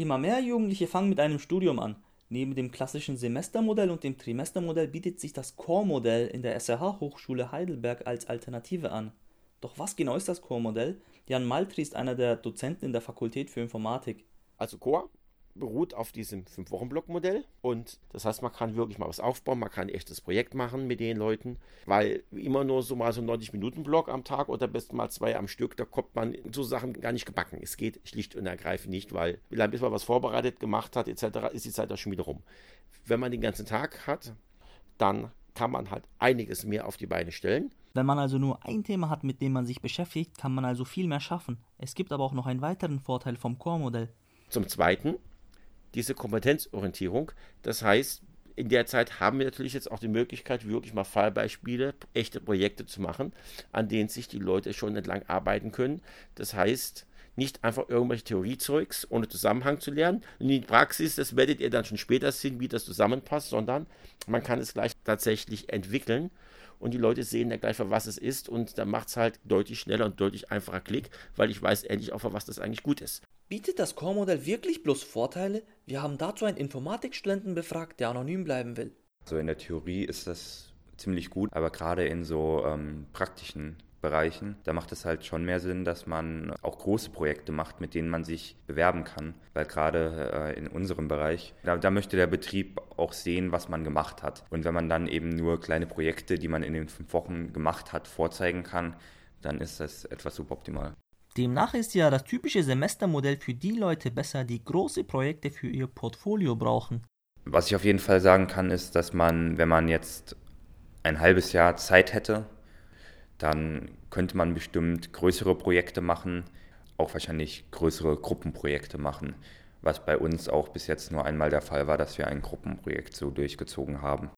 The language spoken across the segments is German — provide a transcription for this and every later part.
Immer mehr Jugendliche fangen mit einem Studium an. Neben dem klassischen Semestermodell und dem Trimestermodell bietet sich das Core-Modell in der SRH Hochschule Heidelberg als Alternative an. Doch was genau ist das Core-Modell? Jan Maltri ist einer der Dozenten in der Fakultät für Informatik. Also Core beruht auf diesem 5-Wochen-Block-Modell. Und das heißt, man kann wirklich mal was aufbauen, man kann ein echtes Projekt machen mit den Leuten, weil immer nur so mal so 90-Minuten-Block am Tag oder besten mal zwei am Stück, da kommt man so Sachen gar nicht gebacken. Es geht schlicht und ergreifend nicht, weil bis man was vorbereitet, gemacht hat, etc., ist die Zeit auch schon wieder rum. Wenn man den ganzen Tag hat, dann kann man halt einiges mehr auf die Beine stellen. Wenn man also nur ein Thema hat, mit dem man sich beschäftigt, kann man also viel mehr schaffen. Es gibt aber auch noch einen weiteren Vorteil vom Core-Modell. Zum Zweiten, diese Kompetenzorientierung. Das heißt, in der Zeit haben wir natürlich jetzt auch die Möglichkeit, wirklich mal Fallbeispiele, echte Projekte zu machen, an denen sich die Leute schon entlang arbeiten können. Das heißt, nicht einfach irgendwelche Theoriezeugs ohne Zusammenhang zu lernen. In die Praxis, das werdet ihr dann schon später sehen, wie das zusammenpasst, sondern man kann es gleich tatsächlich entwickeln und die Leute sehen dann gleich, für was es ist und dann macht es halt deutlich schneller und deutlich einfacher Klick, weil ich weiß endlich auch, für was das eigentlich gut ist. Bietet das Core-Modell wirklich bloß Vorteile? Wir haben dazu einen Informatikstudenten befragt, der anonym bleiben will. Also in der Theorie ist das ziemlich gut, aber gerade in so ähm, praktischen Bereichen, da macht es halt schon mehr Sinn, dass man auch große Projekte macht, mit denen man sich bewerben kann. Weil gerade äh, in unserem Bereich, da, da, möchte der Betrieb auch sehen, was man gemacht hat. Und wenn man dann eben nur kleine Projekte, die man in den fünf Wochen gemacht hat, vorzeigen kann, dann ist das etwas suboptimal. Demnach ist ja das typische Semestermodell für die Leute besser, die große Projekte für ihr Portfolio brauchen. Was ich auf jeden Fall sagen kann, ist, dass man, wenn man jetzt ein halbes Jahr Zeit hätte, dann könnte man bestimmt größere Projekte machen, auch wahrscheinlich größere Gruppenprojekte machen, was bei uns auch bis jetzt nur einmal der Fall war, dass wir ein Gruppenprojekt so durchgezogen haben.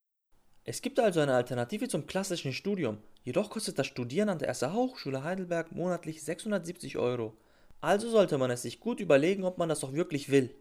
Es gibt also eine Alternative zum klassischen Studium, jedoch kostet das Studieren an der SAH Hochschule Heidelberg monatlich 670 Euro. Also sollte man es sich gut überlegen, ob man das doch wirklich will.